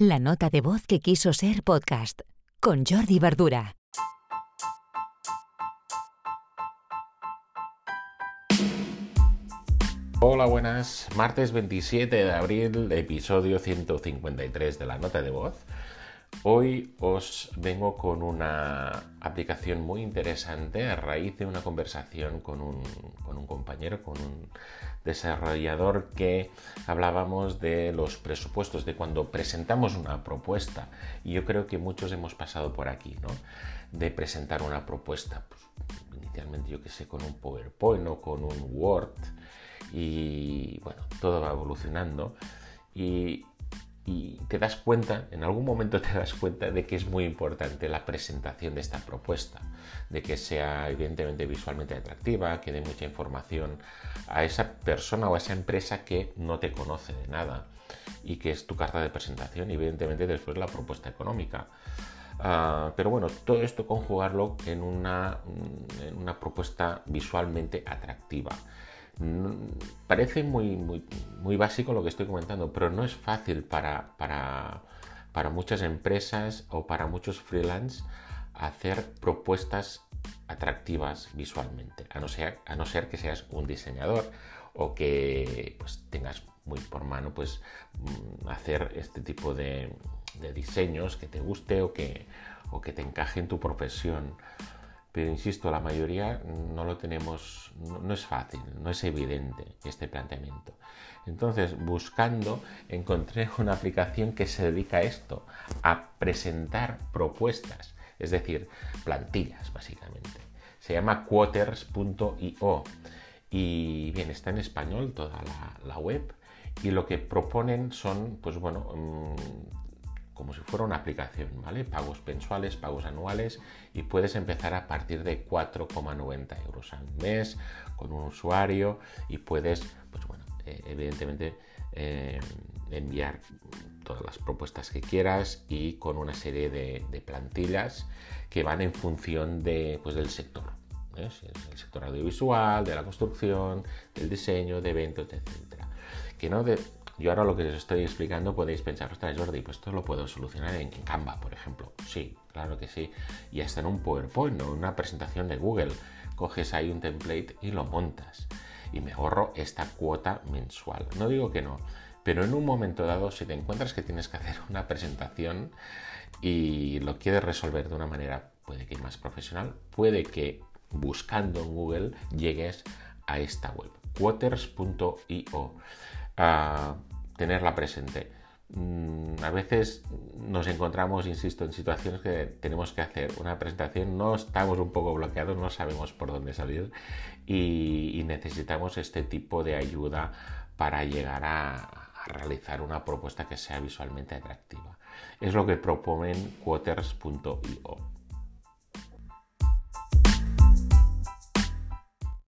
La nota de voz que quiso ser podcast con Jordi Verdura. Hola, buenas. Martes 27 de abril, episodio 153 de la nota de voz. Hoy os vengo con una aplicación muy interesante a raíz de una conversación con un, compañero, con un desarrollador que hablábamos de los presupuestos, de cuando presentamos una propuesta. Y yo creo que muchos hemos pasado por aquí, ¿no? De presentar una propuesta, pues, inicialmente yo que sé, con un PowerPoint o con un Word. Y bueno, todo va evolucionando. Y, y te das cuenta, en algún momento te das cuenta de que es muy importante la presentación de esta propuesta, de que sea evidentemente visualmente atractiva, que dé mucha información a esa persona o a esa empresa que no te conoce de nada y que es tu carta de presentación y evidentemente después la propuesta económica. Ah, pero bueno, todo esto conjugarlo en una, en una propuesta visualmente atractiva. Parece muy, muy, muy básico lo que estoy comentando, pero no es fácil para, para, para muchas empresas o para muchos freelance hacer propuestas atractivas visualmente, a no ser, a no ser que seas un diseñador o que pues, tengas muy por mano pues, mm, hacer este tipo de, de diseños que te guste o que, o que te encaje en tu profesión pero insisto, la mayoría no lo tenemos, no, es fácil, no es evidente este planteamiento. Entonces, buscando, encontré una aplicación que se dedica a esto, a presentar propuestas, es decir, plantillas, básicamente. Se llama quoters.io y bien, está en español toda la, web y lo que proponen son, pues bueno, mm, como si fuera una aplicación, ¿vale? Pagos mensuales, pagos anuales y puedes empezar a partir de 4,90 euros al mes con un usuario y puedes, pues bueno, eh, evidentemente eh, enviar todas las propuestas que quieras y con una serie de, plantillas que van en función de, pues, del sector. ¿eh? el sector audiovisual, de la construcción, del diseño, de eventos, etc. Que no yo ahora lo que les estoy explicando podéis pensar, ostras Jordi, pues esto lo puedo solucionar en Canva, por ejemplo. Sí, claro que sí. Y hasta en un PowerPoint o una presentación de Google. Coges ahí un template y lo montas. Y me ahorro esta cuota mensual. No digo que no, pero en un momento dado, si te encuentras que tienes que hacer una presentación y lo quieres resolver de una manera, puede que más profesional, puede que buscando en Google llegues a esta web, quoters.io a tenerla presente. Mm, a veces nos encontramos, insisto, en situaciones que tenemos que hacer una presentación, no estamos un poco bloqueados, no sabemos por dónde salir y, necesitamos este tipo de ayuda para llegar a, realizar una propuesta que sea visualmente atractiva. Es lo que proponen quoters.io.